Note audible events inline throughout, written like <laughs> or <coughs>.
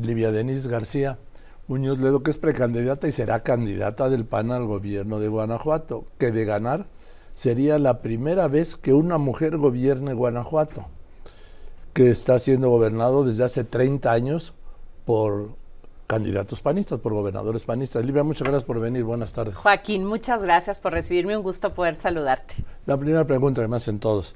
Livia Denis García Muñoz Ledo, que es precandidata y será candidata del PAN al gobierno de Guanajuato, que de ganar sería la primera vez que una mujer gobierne Guanajuato, que está siendo gobernado desde hace 30 años por candidatos panistas, por gobernadores panistas. Livia, muchas gracias por venir. Buenas tardes. Joaquín, muchas gracias por recibirme. Un gusto poder saludarte. La primera pregunta me hacen todos.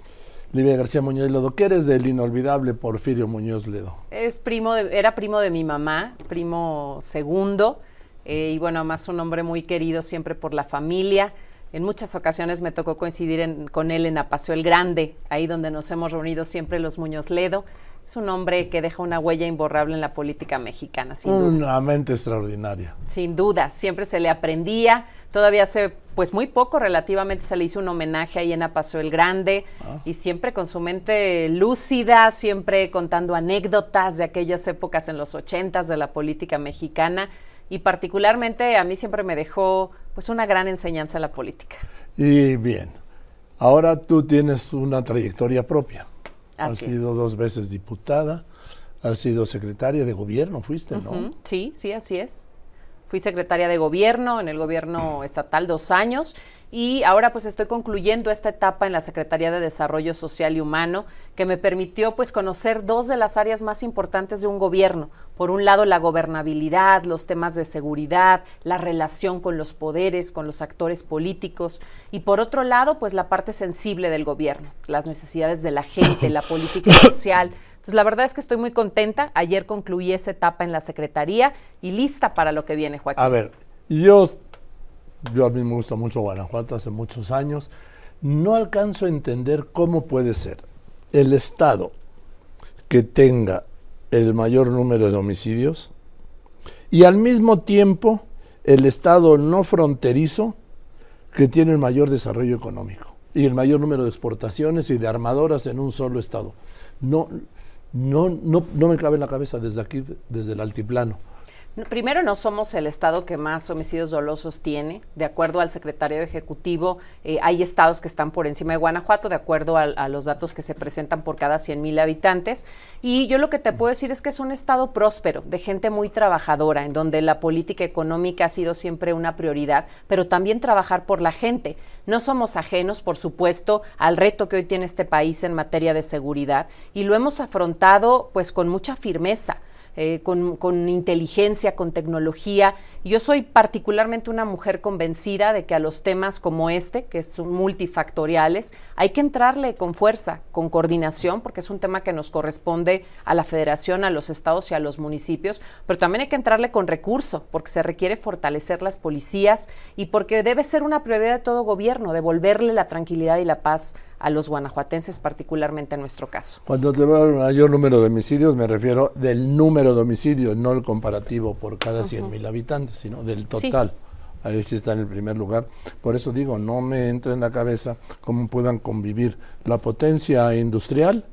Livia García Muñoz Ledo, ¿qué eres del inolvidable Porfirio Muñoz Ledo? Es primo era primo de mi mamá, primo segundo, eh, y bueno, además un hombre muy querido siempre por la familia. En muchas ocasiones me tocó coincidir con él en Apaseo el Grande, ahí donde nos hemos reunido siempre los Muñoz Ledo. Es un hombre que deja una huella imborrable en la política mexicana, sin duda. Una mente extraordinaria. Sin duda, siempre se le aprendía. Todavía hace pues muy poco relativamente se le hizo un homenaje ahí en Apaseo el Grande ah. y siempre con su mente lúcida, siempre contando anécdotas de aquellas épocas en los ochentas de la política mexicana y particularmente a mí siempre me dejó pues una gran enseñanza en la política. Y bien, ahora tú tienes una trayectoria propia. has sido dos veces diputada, has sido secretaria de gobierno, fuiste, ¿no? Sí, sí, así es. Fui secretaria de gobierno en el gobierno estatal dos años y ahora pues estoy concluyendo esta etapa en la Secretaría de Desarrollo Social y Humano que me permitió pues conocer dos de las áreas más importantes de un gobierno. Por un lado la gobernabilidad, los temas de seguridad, la relación con los poderes, con los actores políticos y por otro lado pues la parte sensible del gobierno, las necesidades de la gente, la política <coughs> social entonces, la verdad es que estoy muy contenta. Ayer concluí esa etapa en la Secretaría y lista para lo que viene, Joaquín. A ver, yo, yo a mí me gusta mucho Guanajuato hace muchos años. No alcanzo a entender cómo puede ser el Estado que tenga el mayor número de homicidios y al mismo tiempo el Estado no fronterizo que tiene el mayor desarrollo económico y el mayor número de exportaciones y de armadoras en un solo Estado. No, no, no, no me cabe en la cabeza desde aquí, desde el altiplano. Primero, no somos el estado que más homicidios dolosos tiene. De acuerdo al secretario ejecutivo, eh, hay estados que están por encima de Guanajuato, de acuerdo a, los datos que se presentan por cada 100 mil habitantes. Y yo lo que te puedo decir es que es un estado próspero, de gente muy trabajadora, en donde la política económica ha sido siempre una prioridad, pero también trabajar por la gente. No somos ajenos, por supuesto, al reto que hoy tiene este país en materia de seguridad y lo hemos afrontado pues con mucha firmeza. Eh, con, inteligencia, con tecnología. Yo soy particularmente una mujer convencida de que a los temas como este, que son multifactoriales, hay que entrarle con fuerza, con coordinación, porque es un tema que nos corresponde a la federación, a los estados y a los municipios, pero también hay que entrarle con recurso, porque se requiere fortalecer las policías y porque debe ser una prioridad de todo gobierno, devolverle la tranquilidad y la paz a los guanajuatenses, particularmente en nuestro caso. Cuando te veo el mayor número de homicidios, me refiero del número de homicidios, no el comparativo por cada 100 mil habitantes, sino del total. Ahí sí está en el primer lugar. Por eso digo, no me entra en la cabeza cómo puedan convivir la potencia industrial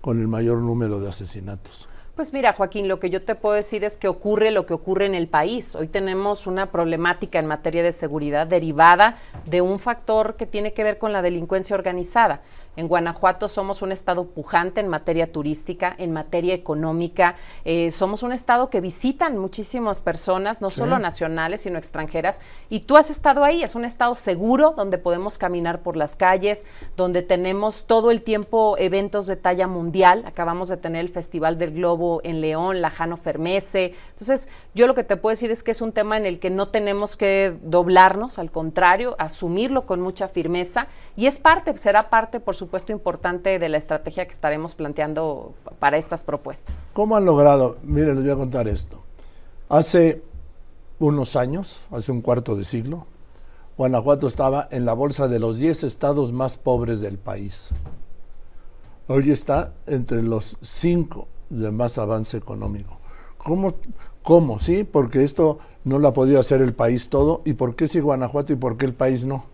con el mayor número de asesinatos. Pues mira, Joaquín, lo que yo te puedo decir es que ocurre lo que ocurre en el país. Hoy tenemos una problemática en materia de seguridad derivada de un factor que tiene que ver con la delincuencia organizada. En Guanajuato somos un estado pujante en materia turística, en materia económica. Eh, somos un estado que visitan muchísimas personas, no solo nacionales, sino extranjeras. Y tú has estado ahí, es un estado seguro donde podemos caminar por las calles, donde tenemos todo el tiempo eventos de talla mundial. Acabamos de tener el Festival del Globo en León, la Jano Fermese. Entonces, yo lo que te puedo decir es que es un tema en el que no tenemos que doblarnos, al contrario, asumirlo con mucha firmeza. Y es parte, será parte, por supuesto, supuesto importante de la estrategia que estaremos planteando para estas propuestas. ¿Cómo han logrado? Mire, les voy a contar esto. Hace unos años, hace un cuarto de siglo, Guanajuato estaba en la bolsa de los 10 estados más pobres del país. Hoy está entre los 5 de más avance económico. ¿Cómo? ¿Cómo? Sí, porque esto no lo ha podido hacer el país todo. ¿Y por qué sí Guanajuato y por qué el país no?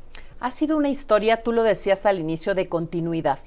Ha sido una historia, tú lo decías al inicio, de continuidad.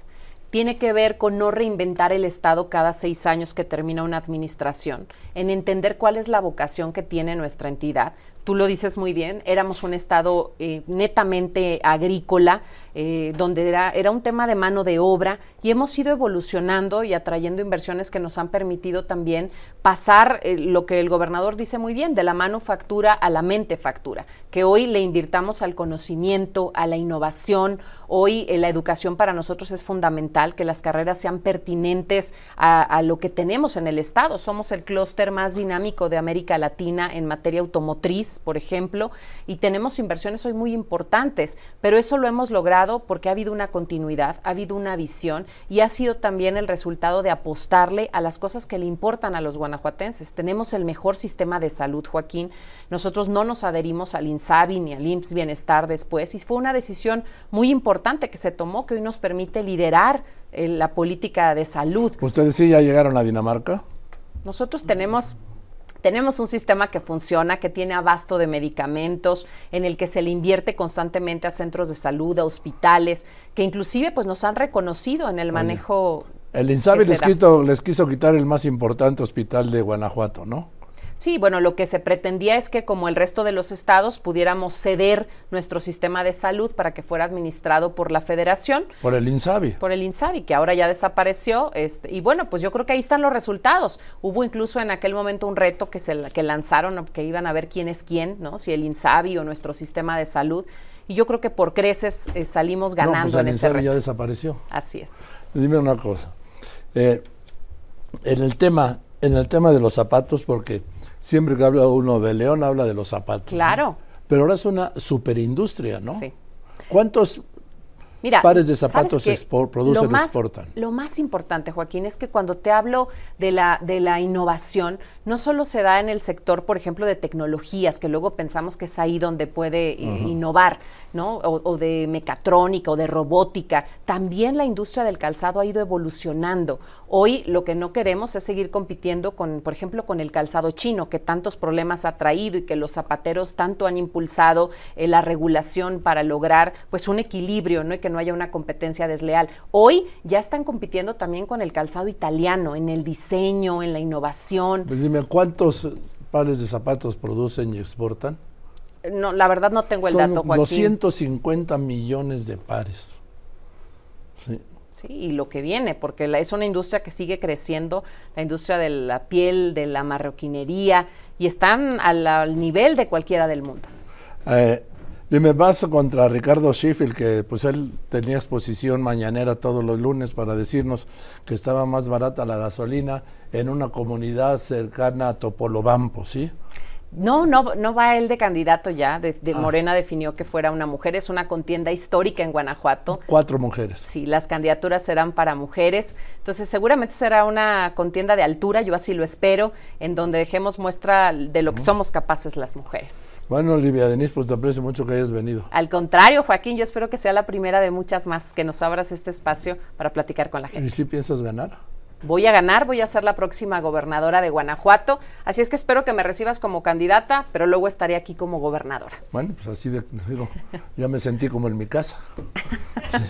Tiene que ver con no reinventar el Estado cada seis años que termina una administración, en entender cuál es la vocación que tiene nuestra entidad, tú lo dices muy bien, éramos un estado eh, netamente agrícola, eh, donde era, un tema de mano de obra y hemos ido evolucionando y atrayendo inversiones que nos han permitido también pasar eh, lo que el gobernador dice muy bien, de la manufactura a la mente factura, que hoy le invirtamos al conocimiento, a la innovación, hoy la educación para nosotros es fundamental, que las carreras sean pertinentes a, a lo que tenemos en el estado, somos el clúster más dinámico de América Latina en materia automotriz, por ejemplo, y tenemos inversiones hoy muy importantes, pero eso lo hemos logrado porque ha habido una continuidad, ha habido una visión y ha sido también el resultado de apostarle a las cosas que le importan a los guanajuatenses. Tenemos el mejor sistema de salud, Joaquín. Nosotros no nos adherimos al INSABI ni al IMSS Bienestar después y fue una decisión muy importante que se tomó que hoy nos permite liderar eh, la política de salud. ¿Ustedes sí ya llegaron a Dinamarca? Nosotros tenemos tenemos un sistema que funciona, que tiene abasto de medicamentos, en el que se le invierte constantemente a centros de salud, a hospitales, que inclusive pues nos han reconocido en el manejo. El INSABI les quiso, les quiso quitar el más importante hospital de Guanajuato, ¿no? Sí, bueno, lo que se pretendía es que como el resto de los estados pudiéramos ceder nuestro sistema de salud para que fuera administrado por la federación. Por el INSABI. Por el INSABI, que ahora ya desapareció. Este, y bueno, pues yo creo que ahí están los resultados. Hubo incluso en aquel momento un reto que, se, que lanzaron, que iban a ver quién es quién, ¿no? Si el INSABI o nuestro sistema de salud. Y yo creo que por creces eh, salimos ganando no, pues en el ese INSABI reto. ya desapareció. Así es. Dime una cosa. Eh, en el tema, en el tema de los zapatos, porque siempre que habla uno de León habla de los zapatos. ¿no? Claro. Pero ahora es una superindustria, ¿no? Sí. ¿Cuántos Mira, pares de ¿sabes zapatos expor- producen o exportan? Lo más importante, Joaquín, es que cuando te hablo de la, de la innovación, no solo se da en el sector, por ejemplo, de tecnologías, que luego pensamos que es ahí donde puede innovar, ¿no? O, o de mecatrónica o de robótica. También la industria del calzado ha ido evolucionando. Hoy lo que no queremos es seguir compitiendo con, por ejemplo, con el calzado chino, que tantos problemas ha traído y que los zapateros tanto han impulsado eh, la regulación para lograr pues un equilibrio, ¿no? Y que no haya una competencia desleal. Hoy ya están compitiendo también con el calzado italiano, en el diseño, en la innovación. Pues dime, ¿cuántos pares de zapatos producen y exportan? No, la verdad no tengo el Son dato, Joaquín. 250 millones de pares. Sí. Sí, y lo que viene, porque la- es una industria que sigue creciendo, la industria de la piel, de la marroquinería, y están al, nivel de cualquiera del mundo. Eh, dime, vas contra Ricardo Sheffield, que pues él tenía exposición mañanera todos los lunes para decirnos que estaba más barata la gasolina en una comunidad cercana a Topolobampo, ¿sí? No, no, no va él de candidato ya. De, de Ah. Morena definió que fuera una mujer. Es una contienda histórica en Guanajuato. Cuatro mujeres. Sí, las candidaturas serán para mujeres. Entonces, seguramente será una contienda de altura, yo así lo espero, en donde dejemos muestra de lo que somos capaces las mujeres. Bueno, Olivia Denise, pues te aprecio mucho que hayas venido. Al contrario, Joaquín, yo espero que sea la primera de muchas más, que nos abras este espacio para platicar con la gente. ¿Y si piensas ganar? Voy a ganar, voy a ser la próxima gobernadora de Guanajuato, así es que espero que me recibas como candidata, pero luego estaré aquí como gobernadora. Bueno, pues así de, digo, ya me sentí como en mi casa.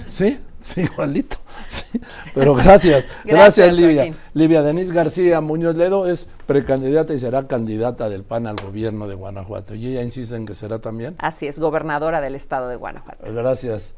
Sí, sí, igualito. sí. Pero gracias, <laughs> gracias, Gracias, Livia. Joaquín. Livia Denise García Muñoz Ledo es precandidata y será candidata del PAN al gobierno de Guanajuato. Y ella insiste en que será también. Así es, gobernadora del estado de Guanajuato. Gracias.